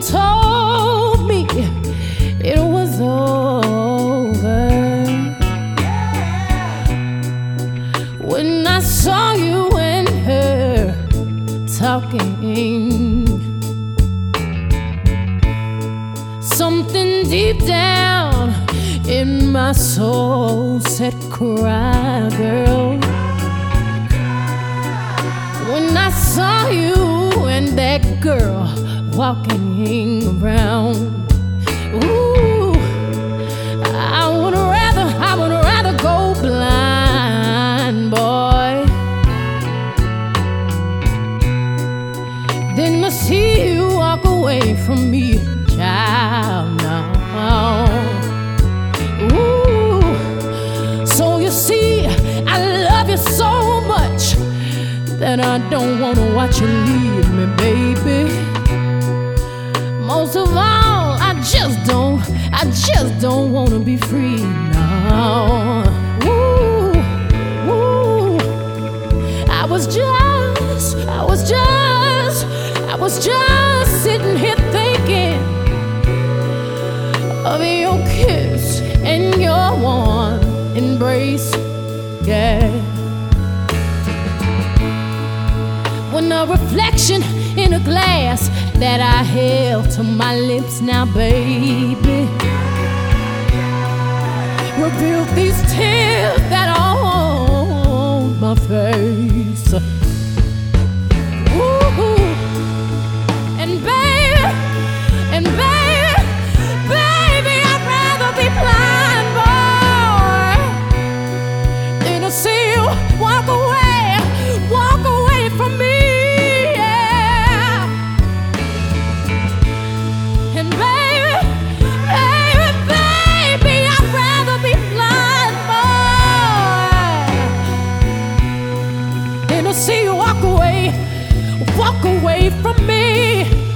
Told me it was over when I saw you and her talking. Something deep down in my soul said, Cry, girl. When I saw you and that girl walking around, ooh, I would rather, I would rather go blind, boy, than to see you walk away from me, child. Now, ooh, so you see, I love you so much that I don't wanna watch you leave me, baby. Wanna be free now. Ooh, ooh. I was just, I was just, I was just sitting here thinking of your kiss and your warm embrace, yeah. when a reflection in a glass that I held to my lips now, baby. Revealed these tears that are on my face. Ooh, to see you walk away, walk away from me.